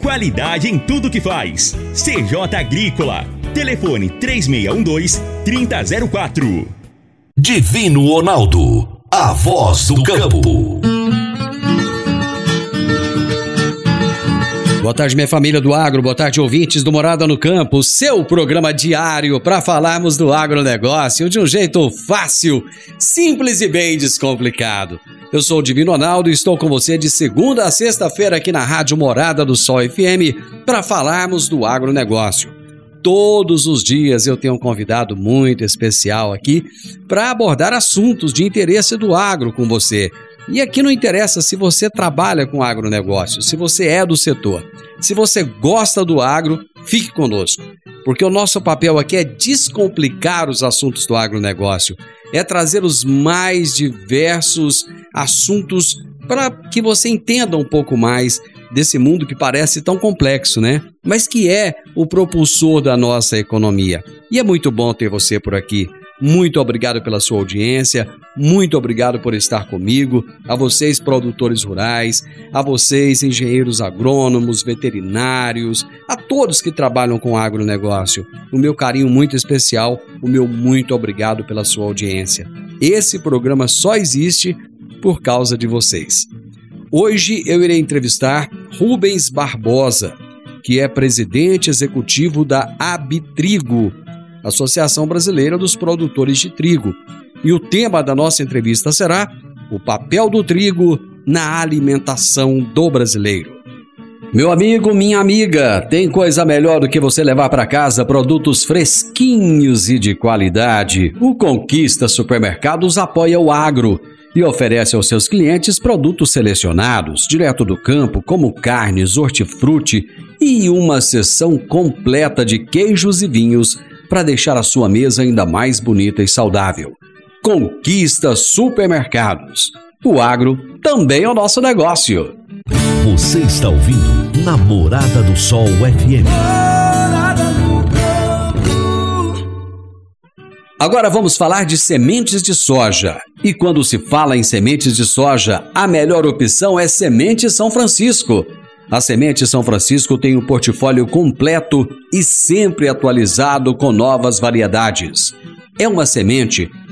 Qualidade em tudo que faz. CJ Agrícola. Telefone 3612-3004. Divino Ronaldo. A voz do campo. Boa tarde, minha família do agro. Boa tarde, ouvintes do Morada no Campo. Seu programa diário para falarmos do agronegócio de um jeito fácil, simples e bem descomplicado. Eu sou o Divino Ronaldo e estou com você de segunda a sexta-feira aqui na Rádio Morada do Sol FM para falarmos do agronegócio. Todos os dias eu tenho um convidado muito especial aqui para abordar assuntos de interesse do agro com você. E aqui não interessa se você trabalha com agronegócio, se você é do setor. Se você gosta do agro, fique conosco, porque o nosso papel aqui é descomplicar os assuntos do agronegócio, é trazer os mais diversos assuntos para que você entenda um pouco mais desse mundo que parece tão complexo, né? Mas que é o propulsor da nossa economia. E é muito bom ter você por aqui. Muito obrigado pela sua audiência, muito obrigado por estar comigo, a vocês produtores rurais, a vocês engenheiros agrônomos, veterinários, a todos que trabalham com agronegócio. O meu carinho muito especial, o meu muito obrigado pela sua audiência. Esse programa só existe por causa de vocês. Hoje eu irei entrevistar Rubens Barbosa, que é presidente executivo da Abitrigo, Associação Brasileira dos Produtores de Trigo. E o tema da nossa entrevista será o papel do trigo na alimentação do brasileiro. Meu amigo, minha amiga, tem coisa melhor do que você levar para casa produtos fresquinhos e de qualidade. O Conquista Supermercados apoia o agro e oferece aos seus clientes produtos selecionados, direto do campo, como carnes, hortifruti e uma seção completa de queijos e vinhos para deixar a sua mesa ainda mais bonita e saudável. Conquista Supermercados. O agro também é o nosso negócio. Você está ouvindo Namorada do Sol FM. Agora vamos falar de sementes de soja. E quando se fala em sementes de soja, a melhor opção é Semente São Francisco. A Semente São Francisco tem um portfólio completo e sempre atualizado com novas variedades. É uma semente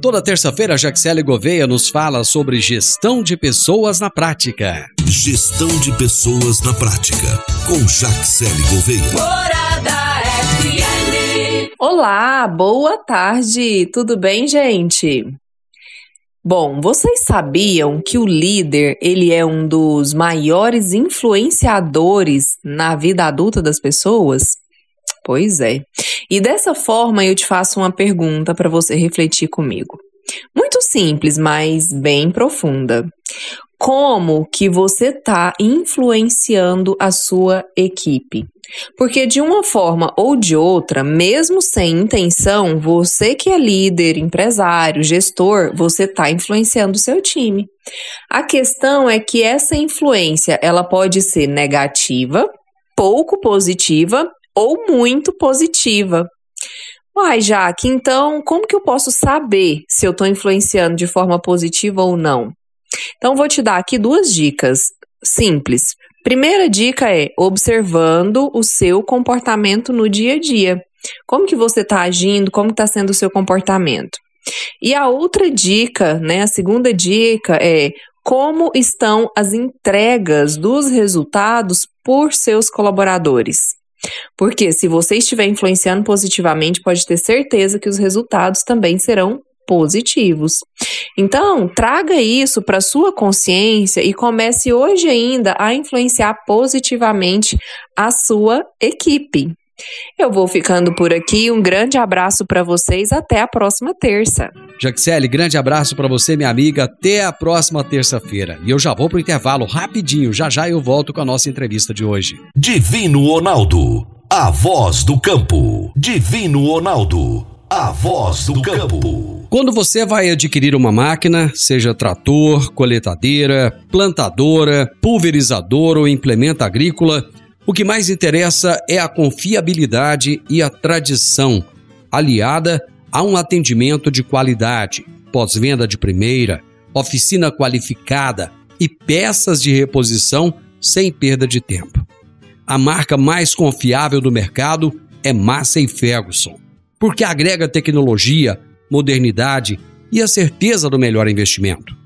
Toda terça-feira, a Jaxele Gouveia nos fala sobre gestão de pessoas na prática. Gestão de pessoas na prática. Com Jaxele Gouveia. Morada FM. Olá, boa tarde, tudo bem, gente? Bom, vocês sabiam que o líder, ele é um dos maiores influenciadores na vida adulta das pessoas? Pois é. E dessa forma eu te faço uma pergunta para você refletir comigo. Muito simples, mas bem profunda. Como que você está influenciando a sua equipe? Porque de uma forma ou de outra, mesmo sem intenção, você que é líder, empresário, gestor, você está influenciando o seu time. A questão é que essa influência, ela pode ser negativa, pouco positiva ou muito positiva. Uai, Jaque, então como que eu posso saber se eu estou influenciando de forma positiva ou não? Então, vou te dar aqui duas dicas. simples. Primeira dica é observando o seu comportamento no dia a dia. Como que você está agindo, como está sendo o seu comportamento. E a outra dica, né, a segunda dica é como estão as entregas dos resultados por seus colaboradores. Porque se você estiver influenciando positivamente, pode ter certeza que os resultados também serão positivos. Então, traga isso para sua consciência e comece hoje ainda a influenciar positivamente a sua equipe. Eu vou ficando por aqui. Um grande abraço para vocês. Até a próxima terça. Jaxele, grande abraço para você, minha amiga. Até a próxima terça-feira. E eu já vou pro intervalo rapidinho. Já já eu volto com a nossa entrevista de hoje. Divino Ronaldo, a voz do campo. Divino Ronaldo, a voz do campo. Quando você vai adquirir uma máquina, seja trator, coletadeira, plantadora, pulverizador ou implemento agrícola, o que mais interessa é a confiabilidade e a tradição, aliada a um atendimento de qualidade, pós-venda de primeira, oficina qualificada e peças de reposição sem perda de tempo. A marca mais confiável do mercado é Massey Ferguson, porque agrega tecnologia, modernidade e a certeza do melhor investimento.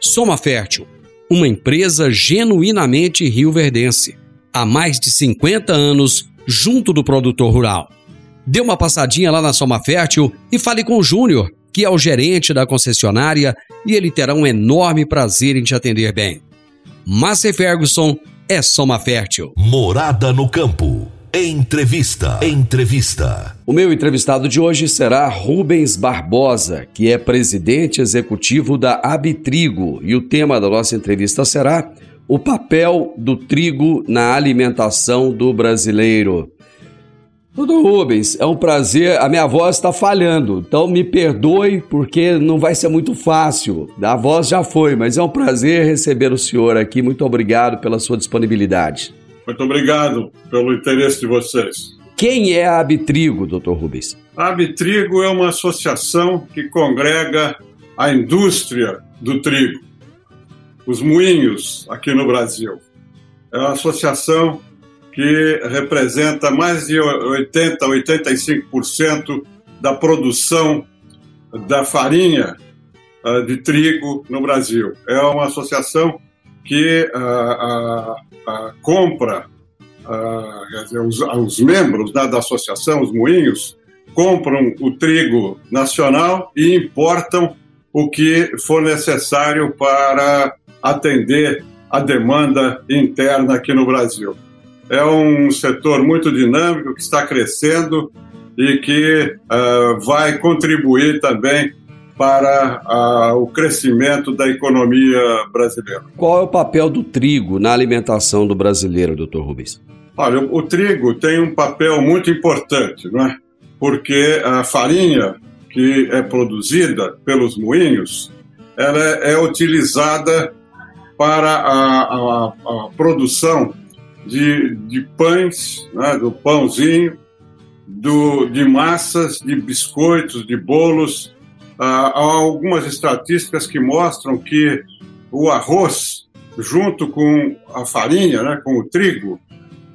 Soma Fértil, uma empresa genuinamente rioverdense há mais de 50 anos junto do produtor rural. Dê uma passadinha lá na Soma Fértil e fale com o Júnior, que é o gerente da concessionária, e ele terá um enorme prazer em te atender bem. Massey Ferguson é Soma Fértil. Morada no campo. Entrevista. Entrevista. O meu entrevistado de hoje será Rubens Barbosa, que é presidente executivo da Abitrigo, e o tema da nossa entrevista será o papel do trigo na alimentação do brasileiro. Doutor Rubens, é um prazer. A minha voz está falhando, então me perdoe porque não vai ser muito fácil. A voz já foi, mas é um prazer receber o senhor aqui. Muito obrigado pela sua disponibilidade. Muito obrigado pelo interesse de vocês. Quem é a Abitrigo, doutor Rubens? A Abitrigo é uma associação que congrega a indústria do trigo os moinhos aqui no Brasil. É uma associação que representa mais de 80, 85% da produção da farinha uh, de trigo no Brasil. É uma associação que uh, compra, dizer, os, os, membros né, da associação, os moinhos, compram o trigo nacional e importam o que for necessário para atender a demanda interna aqui no Brasil. É um setor muito dinâmico que está crescendo e que uh, vai contribuir também para uh, o crescimento da economia brasileira. Qual é o papel do trigo na alimentação do brasileiro, doutor Rubens? Olha, o, o trigo tem um papel muito importante, não é? Porque a farinha que é produzida pelos moinhos, ela é, é utilizada para a, a, a produção de, de pães, né, do pãozinho, do, de massas, de biscoitos, de bolos. Ah, há algumas estatísticas que mostram que o arroz, junto com a farinha, né, com o trigo,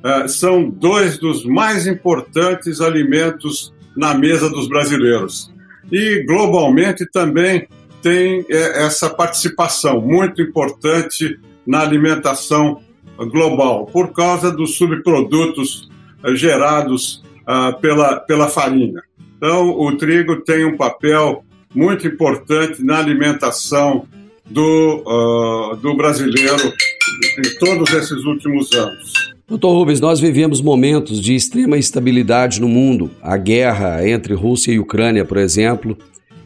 ah, são dois dos mais importantes alimentos na mesa dos brasileiros. E globalmente também tem é, essa participação muito importante na alimentação global, por causa dos subprodutos é, gerados ah, pela, pela farinha. Então, o trigo tem um papel muito importante na alimentação do, uh, do brasileiro em todos esses últimos anos. Doutor Rubens, nós vivemos momentos de extrema instabilidade no mundo. A guerra entre Rússia e Ucrânia, por exemplo,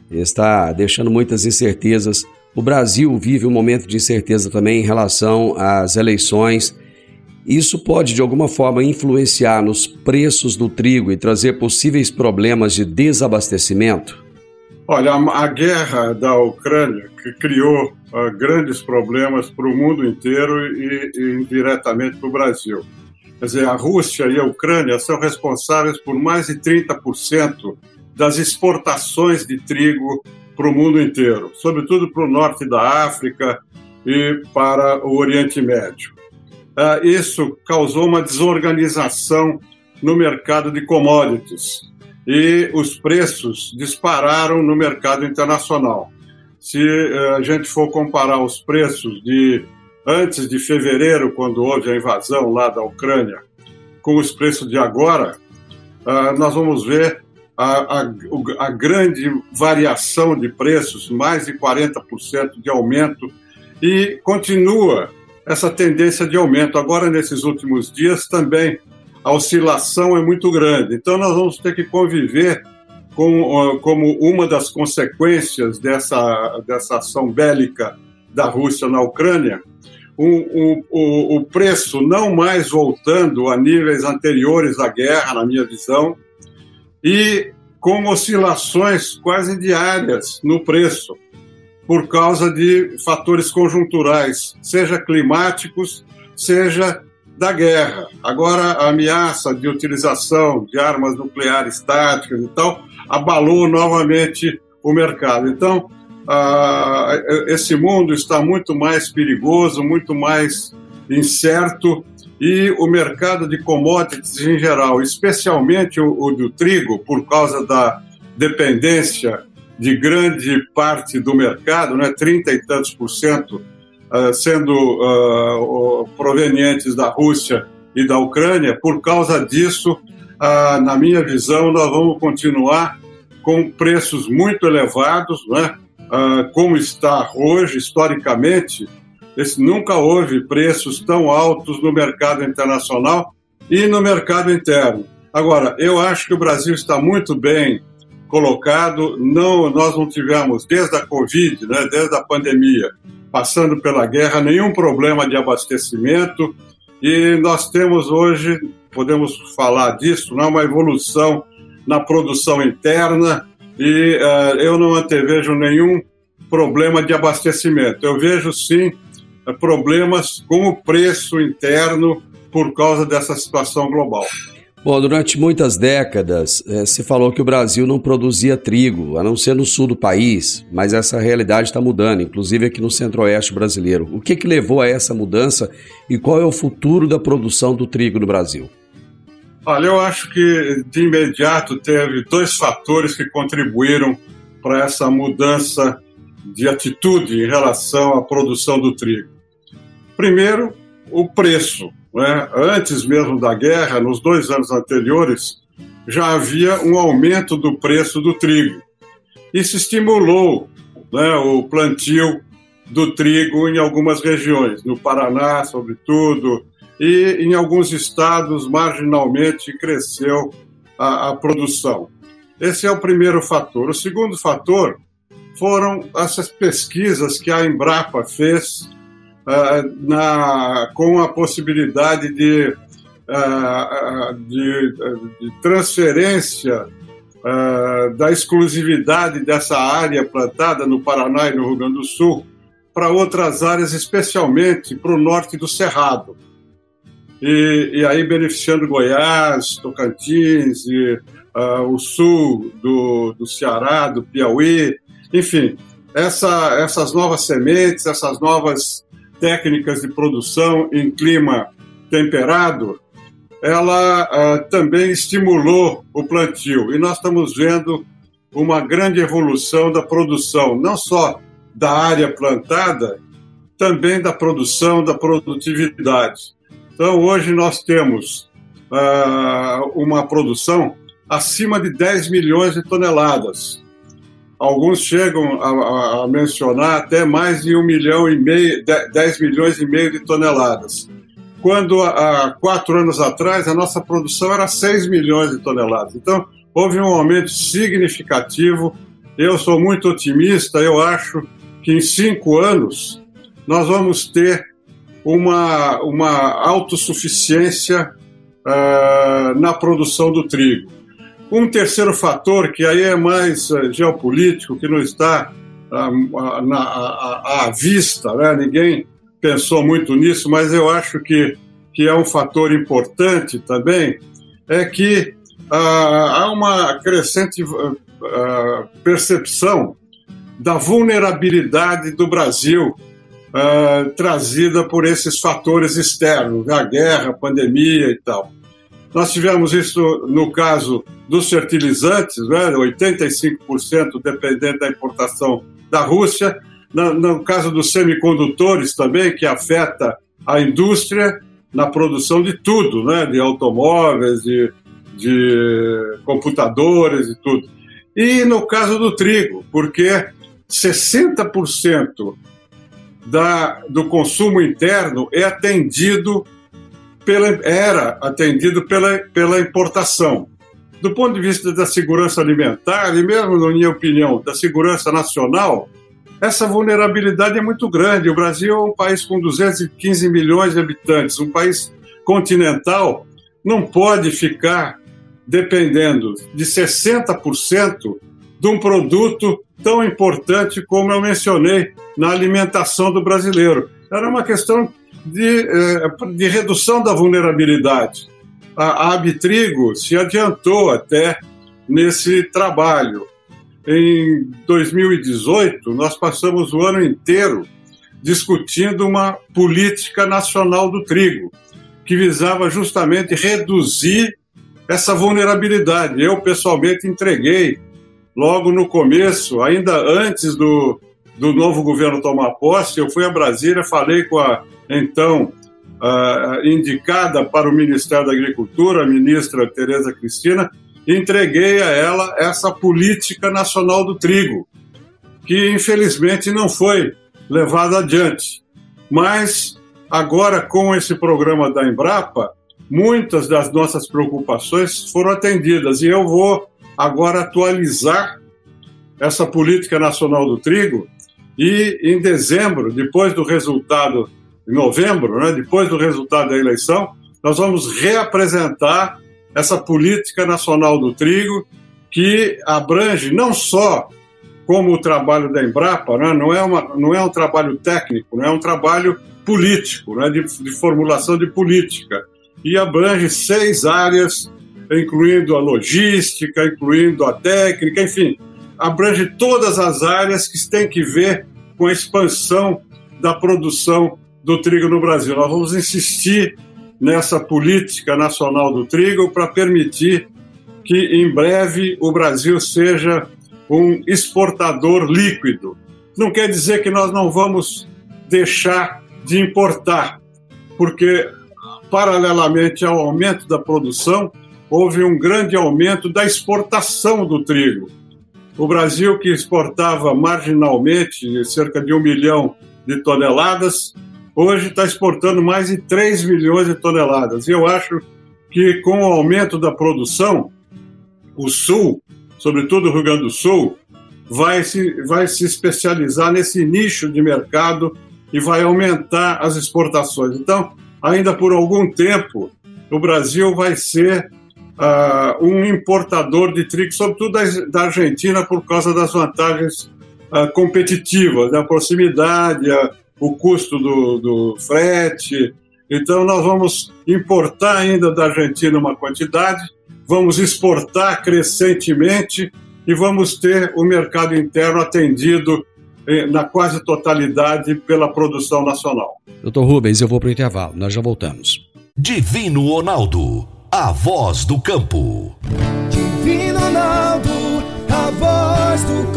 está deixando muitas incertezas. O Brasil vive um momento de incerteza também em relação às eleições. Isso pode, de alguma forma, influenciar nos preços do trigo e trazer possíveis problemas de desabastecimento? Olha, a guerra da Ucrânia, que criou uh, grandes problemas para o mundo inteiro e, e indiretamente para o Brasil. Quer dizer, a Rússia e a Ucrânia são responsáveis por mais de 30% das exportações de trigo para o mundo inteiro, sobretudo para o norte da África e para o Oriente Médio. ah, isso causou uma desorganização no mercado de commodities e os preços dispararam no mercado internacional. Se eh, a gente for comparar os preços de antes de fevereiro, quando houve a invasão lá da Ucrânia, com os preços de agora, ah, nós vamos ver a, a, a grande variação de preços, mais de 40% de aumento, e continua essa tendência de aumento. Agora, nesses últimos dias, também a oscilação é muito grande. Então, nós vamos ter que conviver com, como uma das consequências dessa, dessa ação bélica da Rússia na Ucrânia, o, o, o preço não mais voltando a níveis anteriores à guerra, na minha visão, e com oscilações quase diárias no preço, por causa de fatores conjunturais, seja climáticos, seja da guerra. Agora, a ameaça de utilização de armas nucleares táticas e tal abalou novamente o mercado. Então, esse mundo está muito mais perigoso, muito mais incerto e o mercado de commodities em geral, especialmente o, o do trigo, por causa da dependência de grande parte do mercado, né, 30 e tantos por cento uh, sendo uh, provenientes da Rússia e da Ucrânia, por causa disso, uh, na minha visão, nós vamos continuar com preços muito elevados, né, como está hoje, historicamente, esse, nunca houve preços tão altos no mercado internacional e no mercado interno. Agora, eu acho que o Brasil está muito bem colocado. Não, nós não tivemos desde a Covid, né, desde a pandemia, passando pela guerra, nenhum problema de abastecimento. E nós temos hoje, podemos falar disso, né, uma evolução na produção interna e uh, eu não antevejo nenhum problema de abastecimento. Eu vejo sim problemas com o preço interno por causa dessa situação global. Bom, durante muitas décadas eh, se falou que o Brasil não produzia trigo, a não ser no sul do país, mas essa realidade está mudando, inclusive aqui no centro-oeste brasileiro. O que, que levou a essa mudança e qual é o futuro da produção do trigo no Brasil? Olha, eu acho que de imediato teve dois fatores que contribuíram para essa mudança de atitude em relação à produção do trigo. Primeiro, o preço. Né? Antes mesmo da guerra, nos dois anos anteriores, já havia um aumento do preço do trigo. Isso estimulou né, o plantio do trigo em algumas regiões, no Paraná, sobretudo, e em alguns estados, marginalmente, cresceu a, a produção. Esse é o primeiro fator. O segundo fator foram essas pesquisas que a Embrapa fez uh, na, com a possibilidade de, uh, de, de transferência uh, da exclusividade dessa área plantada no Paraná e no Rio Grande do Sul para outras áreas, especialmente para o norte do Cerrado. E, e, aí beneficiando Goiás, Tocantins, e, o sul do, do Ceará, do Piauí, enfim, essa, essas novas sementes, essas novas técnicas de produção em clima temperado, ela uh, também estimulou o plantio. E nós estamos vendo uma grande evolução da produção, não só da área plantada, também da produção, da produtividade. Então, hoje nós temos uh, uma produção acima de 10 milhões de toneladas. Alguns chegam a, a, mencionar até mais de um milhão e meio, 10 milhões e meio de toneladas. Quando há quatro anos atrás a nossa produção era 6 milhões de toneladas. Então houve um aumento significativo. Eu sou muito otimista. Eu acho que em cinco anos nós vamos ter uma, uma autossuficiência uh, na produção do trigo. Um terceiro fator, que aí é mais uh, geopolítico, que não está uh, na, à, à vista, né? ninguém pensou muito nisso, mas eu acho que, que é um fator importante também, é que uh, há uma crescente percepção da vulnerabilidade do Brasil ah, trazida por esses fatores externos, a guerra, a pandemia e tal. Nós tivemos isso no caso dos fertilizantes, né, 85% dependente da importação da Rússia, no, no caso dos semicondutores também, que afeta a indústria na produção de tudo, né, de automóveis, de, de computadores e tudo. E no caso do trigo, porque 60% da, do consumo interno é atendido pela, era atendido pela, pela importação. Do ponto de vista da segurança alimentar, e mesmo, na minha opinião, da segurança nacional, essa vulnerabilidade é muito grande. O Brasil é um país com 215 milhões de habitantes, um país continental, não pode ficar dependendo de 60% de um produto tão importante como eu mencionei na alimentação do brasileiro. Era uma questão de, eh, de redução da vulnerabilidade. A, Abitrigo se adiantou até nesse trabalho. Em 2018, nós passamos o ano inteiro discutindo uma política nacional do trigo, que visava justamente reduzir essa vulnerabilidade. Eu, pessoalmente, entreguei logo no começo, ainda antes do, do novo governo tomar posse, eu fui a Brasília, falei com a então uh, indicada para o Ministério da Agricultura, a ministra Tereza Cristina, entreguei a ela essa política nacional do trigo, que infelizmente não foi levada adiante. Mas agora, com esse programa da Embrapa, muitas das nossas preocupações foram atendidas e eu vou agora atualizar essa política nacional do trigo e em dezembro, depois do resultado, em novembro, né, depois do resultado da eleição, nós vamos reapresentar essa política nacional do trigo que abrange não só como o trabalho da Embrapa, né, não, é uma, não é um trabalho técnico, não é um trabalho político, né, de, de formulação de política, e abrange seis áreas incluindo a logística, incluindo a técnica, enfim, abrange todas as áreas que têm que ver com a expansão da produção do trigo no Brasil. Nós vamos insistir nessa política nacional do trigo para permitir que em breve o Brasil seja um exportador líquido. Não quer dizer que nós não vamos deixar de importar, porque paralelamente ao aumento da produção, houve um grande aumento da exportação do trigo. O Brasil, que exportava marginalmente cerca de um milhão de toneladas, hoje está exportando mais de 3 milhões de toneladas. E eu acho que com o aumento da produção, o Sul, sobretudo o Rio Grande do Sul, vai se, vai se especializar nesse nicho de mercado e vai aumentar as exportações. Então, ainda por algum tempo, o Brasil vai ser uh, um importador de trigo, sobretudo da, da, Argentina, por causa das vantagens uh, competitivas, da proximidade, uh, o custo do, do frete. Então, nós vamos importar ainda da Argentina uma quantidade, vamos exportar crescentemente e vamos ter o mercado interno atendido eh, na quase totalidade pela produção nacional. Doutor Rubens, eu vou para o intervalo, nós já voltamos. Divino Ronaldo, a voz do campo. Divino Ronaldo, a voz do campo.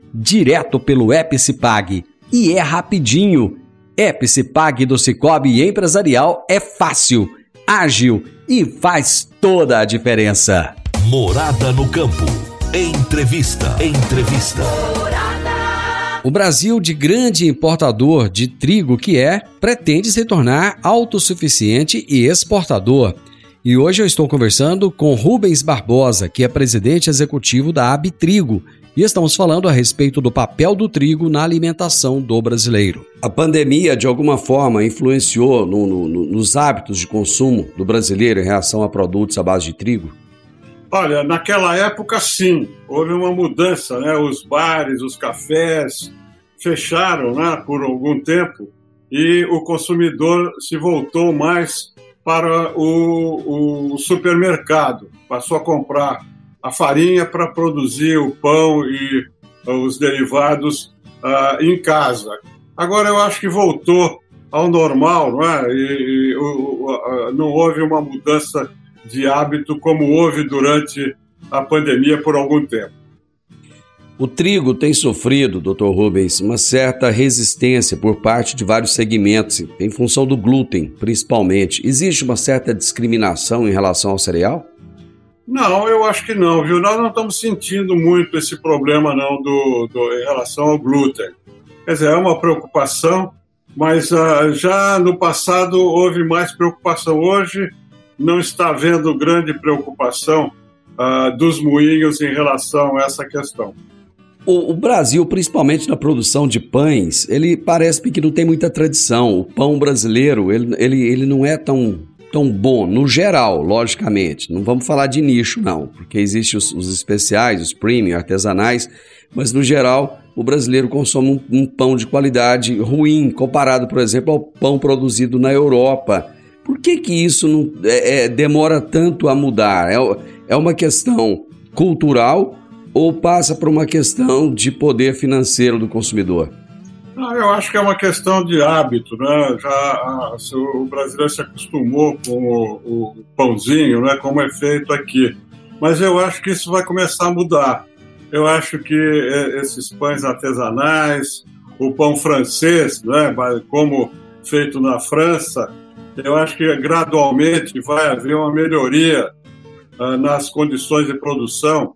direto pelo Epicipag. E é rapidinho. Epicipag do Cicobi Empresarial é fácil, ágil e faz toda a diferença. Morada no campo. Entrevista. Entrevista. O Brasil, de grande importador de trigo que é, pretende se tornar autossuficiente e exportador. E hoje eu estou conversando com Rubens Barbosa, que é presidente executivo da Abitrigo, e estamos falando a respeito do papel do trigo na alimentação do brasileiro. A pandemia, de alguma forma, influenciou no, no, nos hábitos de consumo do brasileiro em relação a produtos à base de trigo? Olha, naquela época, sim, houve uma mudança, né? Os bares, os cafés fecharam né, por algum tempo e o consumidor se voltou mais para o, o supermercado, passou a comprar a farinha para produzir o pão e os derivados uh, em casa. Agora eu acho que voltou ao normal, não é? E, e não houve uma mudança de hábito como houve durante a pandemia por algum tempo. O trigo tem sofrido, Dr. Rubens, uma certa resistência por parte de vários segmentos, em função do glúten, principalmente. Existe uma certa discriminação em relação ao cereal? Não, eu acho que não, viu? Nós não estamos sentindo muito esse problema não do, do em relação ao glúten. Quer dizer, é uma preocupação, mas uh, já no passado houve mais preocupação. Hoje não está havendo grande preocupação uh, dos moinhos em relação a essa questão. O, o, Brasil, principalmente na produção de pães, ele parece que não tem muita tradição. O pão brasileiro, ele, ele, ele não é tão, tão bom, no geral, logicamente. Não vamos falar de nicho, não, porque existem os, os especiais, os premium, artesanais, mas no geral, o brasileiro consome um, um pão de qualidade ruim, comparado, por exemplo, ao pão produzido na Europa. Por que, que isso não é, é, demora tanto a mudar? É, é uma questão cultural ou passa por uma questão de poder financeiro do consumidor? Não, eu acho que é uma questão de hábito, né? Já a, o brasileiro se acostumou com o, o, pãozinho, né? Como é feito aqui. Mas eu acho que isso vai começar a mudar. Eu acho que é, esses pães artesanais, o pão francês, né? Como feito na França, eu acho que gradualmente vai haver uma melhoria uh, nas condições de produção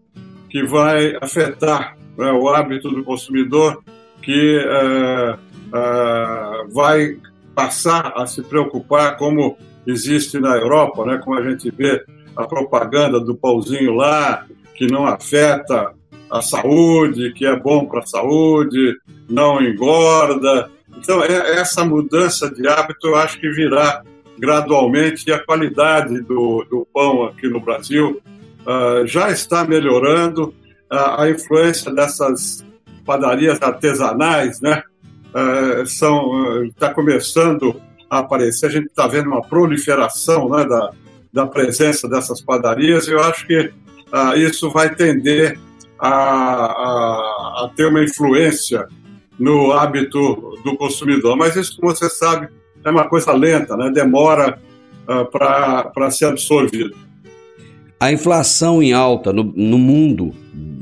que vai afetar né, o hábito do consumidor, que uh, uh, vai passar a se preocupar como existe na Europa, né, como a gente vê a propaganda do pãozinho lá, que não afeta a saúde, que é bom para a saúde, não engorda. Então, é, essa mudança de hábito eu acho que virá gradualmente e a qualidade do, do pão aqui no Brasil uh, já está melhorando. Uh, a influência dessas padarias artesanais, né, uh, são está começando a aparecer. A gente está vendo uma proliferação, né, da, da presença dessas padarias. E eu acho que isso vai tender a, a, a ter uma influência no hábito do consumidor. Mas isso, como você sabe, é uma coisa lenta, né? demora uh, para ser absorvido. A inflação em alta no, no mundo,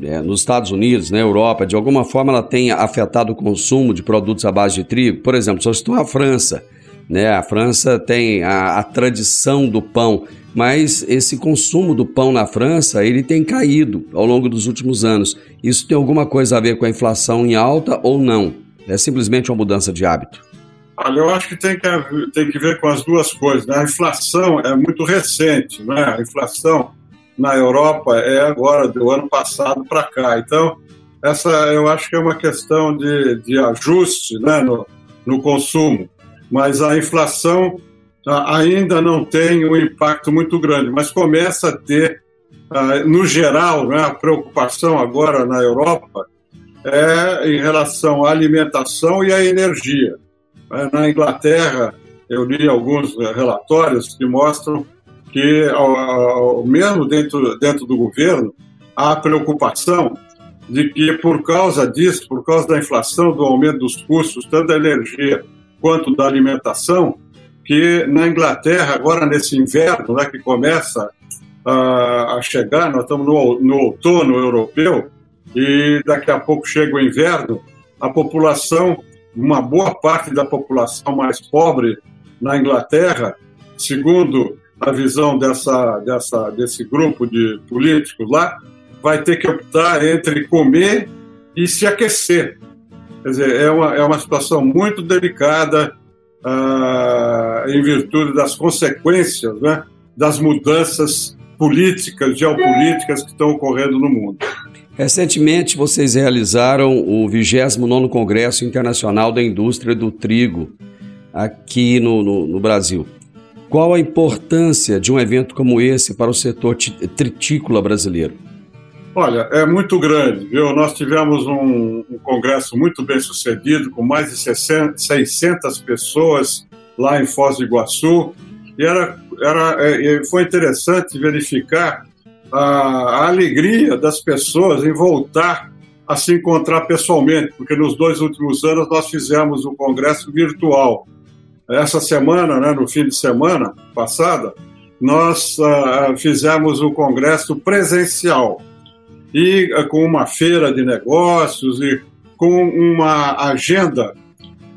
é, nos Estados Unidos, na Europa, de alguma forma ela tem afetado o consumo de produtos à base de trigo? Por exemplo, só estou a França. Né? A França tem a, a tradição do pão, mas esse consumo do pão na França ele tem caído ao longo dos últimos anos. Isso tem alguma coisa a ver com a inflação em alta ou não? É simplesmente uma mudança de hábito? Olha, eu acho que tem que, tem que ver com as duas coisas. Né? A inflação é muito recente, né? A inflação na Europa é agora, do ano passado para cá. Então, essa eu acho que é uma questão de, de ajuste né, no, no consumo. Mas a inflação ainda não tem um impacto muito grande, mas começa a ter, no geral, né, a preocupação agora na Europa é em relação à alimentação e à energia. É, na Inglaterra, eu li alguns eh, relatórios que mostram que, mesmo dentro, dentro do governo, há preocupação de que, por causa disso, por causa da inflação, do aumento dos custos, tanto da energia quanto da alimentação, que na Inglaterra, agora nesse inverno né, que começa a, a chegar, nós estamos no, no outono europeu, e daqui a pouco chega o inverno, a população uma boa parte da população mais pobre na Inglaterra, segundo a visão dessa, dessa, desse grupo de políticos lá, vai ter que optar entre comer e se aquecer. Quer dizer, é uma, é uma situação muito delicada ah, em virtude das consequências né, das mudanças políticas, geopolíticas que estão ocorrendo no mundo. Recentemente, vocês realizaram o 29º Congresso Internacional da Indústria do Trigo aqui no, no, no, Brasil. Qual a importância de um evento como esse para o setor tritícola brasileiro? Olha, é muito grande, viu? Nós tivemos um, um congresso muito bem sucedido, com mais de 60, 600 pessoas lá em Foz do Iguaçu, e era, era, é, foi interessante verificar a, a alegria das pessoas em voltar a se encontrar pessoalmente, porque nos dois últimos anos nós fizemos um congresso virtual. Essa semana, né, no fim de semana passada, nós uh, fizemos o um congresso presencial e uh, com uma feira de negócios e com uma agenda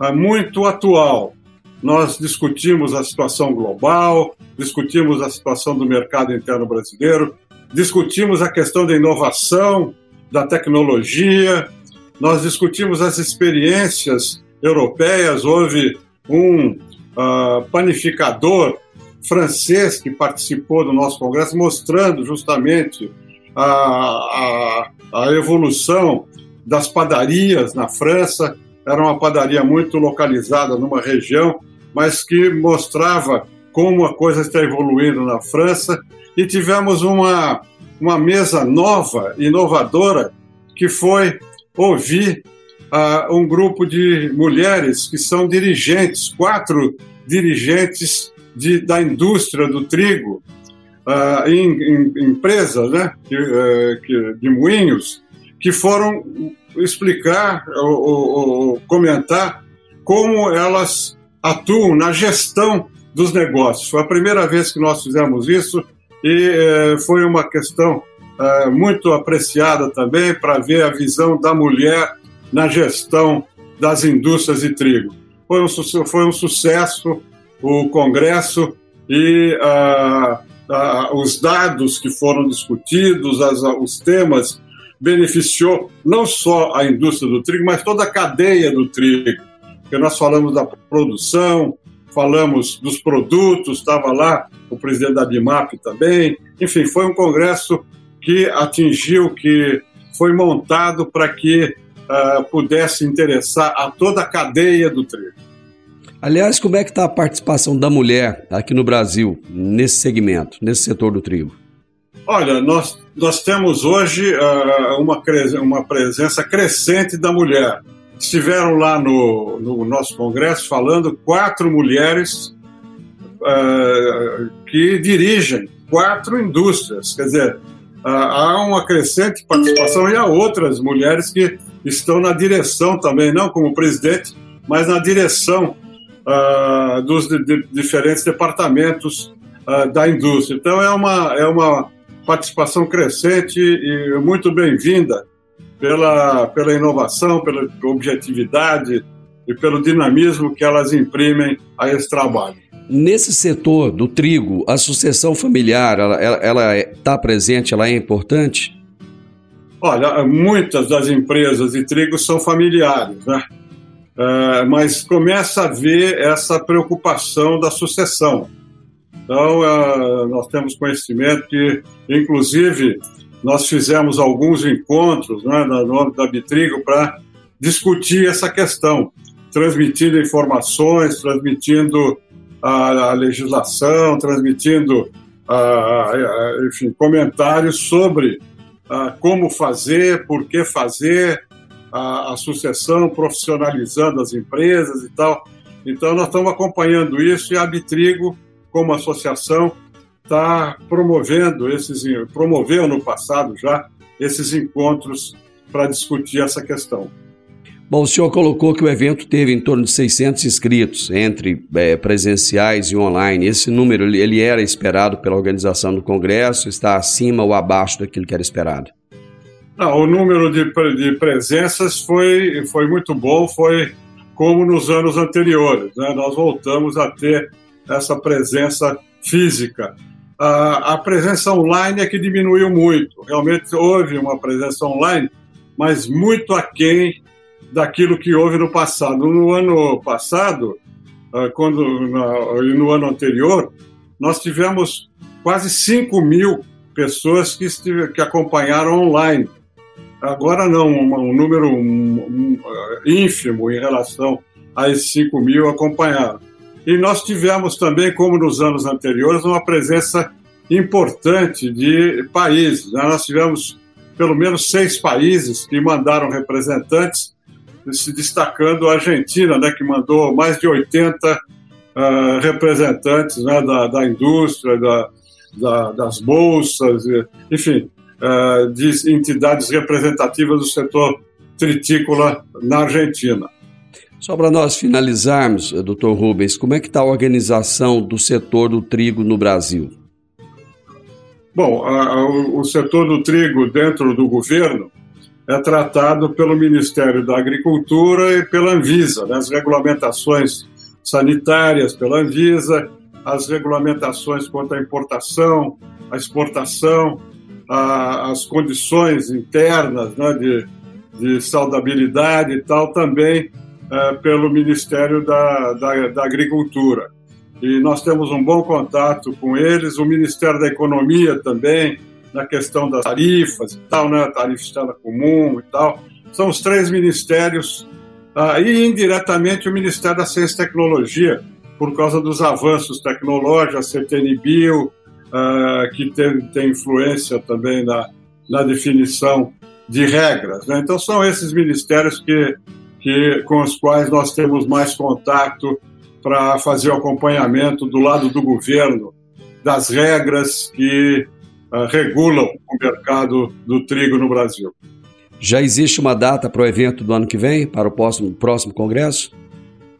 uh, muito atual. Nós discutimos a situação global, discutimos a situação do mercado interno brasileiro, discutimos a questão da inovação, da tecnologia, nós discutimos as experiências europeias. Houve um uh, panificador francês que participou do nosso congresso, mostrando justamente a, a, a evolução das padarias na França. Era uma padaria muito localizada numa região, mas que mostrava como a coisa está evoluindo na França e tivemos uma, uma mesa nova, inovadora, que foi ouvir uh, um grupo de mulheres que são dirigentes, quatro dirigentes de, da indústria do trigo, uh, em, em, empresas né, que, uh, que, de moinhos, que foram explicar ou, ou, ou comentar como elas atuam na gestão dos negócios. Foi a primeira vez que nós fizemos isso e eh, foi uma questão eh, muito apreciada também para ver a visão da mulher na gestão das indústrias de trigo. Foi um, foi um sucesso o congresso e ah, ah, os dados que foram discutidos, as, os temas, beneficiou não só a indústria do trigo, mas toda a cadeia do trigo. Porque nós falamos da produção, falamos dos produtos, estava lá o presidente da DIMAP também. Enfim, foi um congresso que atingiu, que foi montado para que uh, pudesse interessar a toda a cadeia do trigo. Aliás, como é que está a participação da mulher aqui no Brasil, nesse segmento, nesse setor do trigo? Olha, nós, nós temos hoje uh, uma, uma presença crescente da mulher estiveram lá no, no nosso congresso falando quatro mulheres uh, que dirigem quatro indústrias. Quer dizer, há uma crescente participação e há outras mulheres que estão na direção também, não como presidente, mas na direção uh, dos de, de diferentes departamentos da indústria. Então é uma, é uma participação crescente e muito bem-vinda pela, pela inovação, pela objetividade e pelo dinamismo que elas imprimem a esse trabalho. Nesse setor do trigo, a sucessão familiar, ela está é, presente, ela é importante? Olha, muitas das empresas de trigo são familiares, né? É, mas começa a haver essa preocupação da sucessão. Então, é, nós temos conhecimento que, inclusive, nós fizemos alguns encontros né, no âmbito da Bitrigo para discutir essa questão, transmitindo informações, transmitindo a, a legislação, transmitindo enfim, comentários sobre como fazer, por que fazer a, sucessão, profissionalizando as empresas e tal. Então, nós estamos acompanhando isso e a Bitrigo, como associação, está promovendo esses, promoveu no passado já esses encontros para discutir essa questão. Bom, o senhor colocou que o evento teve em torno de 600 inscritos, entre é, presenciais e online. Esse número ele era esperado pela organização do Congresso? Está acima ou abaixo daquilo que era esperado? Não, o número de, de presenças foi, foi muito bom, foi como nos anos anteriores. Né? Nós voltamos a ter essa presença física a, a presença online é que diminuiu muito. Realmente houve uma presença online, mas muito aquém daquilo que houve no passado. No ano passado, ah, quando e no ano anterior, nós tivemos quase 5 mil pessoas que, que acompanharam online. agora não, um, número um, ínfimo em relação a esses 5 mil acompanharam. E nós tivemos também, como nos anos anteriores, uma presença importante de países. Nós tivemos pelo menos seis países que mandaram representantes, se destacando a Argentina, né, que mandou mais de 80 uh, ah, representantes né, da, da indústria, da, da, das bolsas, enfim, uh, de entidades representativas do setor tritícola na Argentina. Só para nós finalizarmos, doutor Rubens, como é que está a organização do setor do trigo no Brasil? Bom, a, a, o setor do trigo dentro do governo é tratado pelo Ministério da Agricultura e pela Anvisa, né? as regulamentações sanitárias pela Anvisa, as regulamentações quanto à importação, à exportação, a, as condições internas né, de, de saudabilidade e tal, também é, pelo Ministério da, da, da, Agricultura. E nós temos um bom contato com eles, o Ministério da Economia também, na questão das tarifas e tal, né, tarifa externa comum e tal. São os três ministérios, ah, e indiretamente o Ministério da Ciência e Tecnologia, por causa dos avanços tecnológicos, a CTNBio, ah, que tem, tem influência também na, na definição de regras. Né? Então, são esses ministérios que que, com os quais nós temos mais contato para fazer o acompanhamento do lado do governo das regras que regulam o mercado do trigo no Brasil. Já existe uma data para o evento do ano que vem, para o próximo, próximo congresso?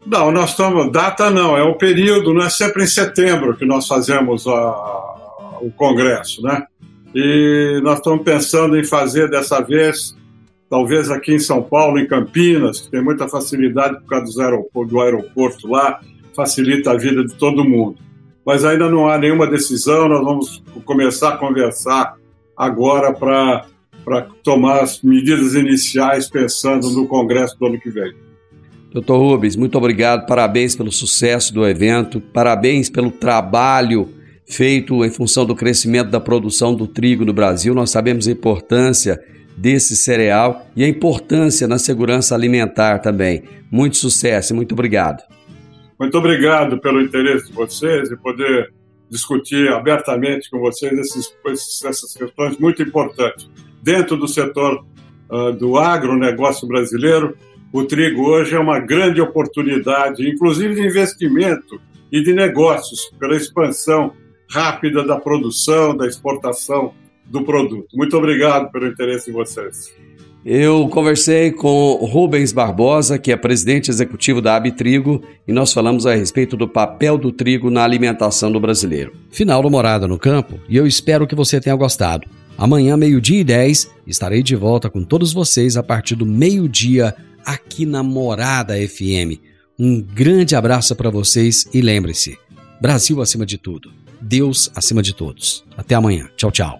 Não, nós estamos. Data não, é o período, não é sempre em setembro que nós fazemos a, o congresso, né? E nós estamos pensando em fazer dessa vez talvez aqui em São Paulo, em Campinas, que tem muita facilidade por causa do aeroporto, do aeroporto lá, facilita a vida de todo mundo. Mas ainda não há nenhuma decisão, nós vamos começar a conversar agora para tomar as medidas iniciais pensando no Congresso do ano que vem. Doutor Rubens, muito obrigado, parabéns pelo sucesso do evento, parabéns pelo trabalho feito em função do crescimento da produção do trigo no Brasil. Nós sabemos a importância desse cereal e a importância na segurança alimentar também. Muito sucesso e muito obrigado. Muito obrigado pelo interesse de vocês e poder discutir abertamente com vocês esses, essas questões muito importantes. Dentro do setor uh, do agronegócio brasileiro, o trigo hoje é uma grande oportunidade, inclusive de investimento e de negócios, pela expansão rápida da produção, da exportação do produto. Muito obrigado pelo interesse em vocês. Eu conversei com Rubens Barbosa, que é presidente executivo da Abitrigo, e nós falamos a respeito do papel do trigo na alimentação do brasileiro. Final do Morada no Campo, e eu espero que você tenha gostado. Amanhã, meio-dia e 10, estarei de volta com todos vocês a partir do meio-dia aqui na Morada FM. Um grande abraço para vocês e lembre-se: Brasil acima de tudo, Deus acima de todos. Até amanhã. Tchau, tchau.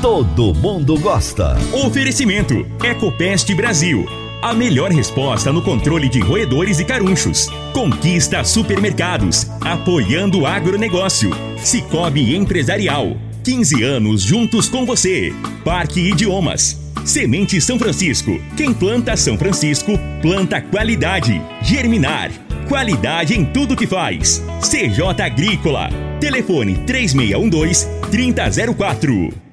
Todo mundo gosta. Oferecimento: Ecopest Brasil. A melhor resposta no controle de roedores e carunchos. Conquista supermercados. Apoiando o agronegócio. Cicobi Empresarial. 15 anos juntos com você. Parque Idiomas. Semente São Francisco. Quem planta São Francisco, planta qualidade. Germinar. Qualidade em tudo que faz. CJ Agrícola. Telefone 3612 3004.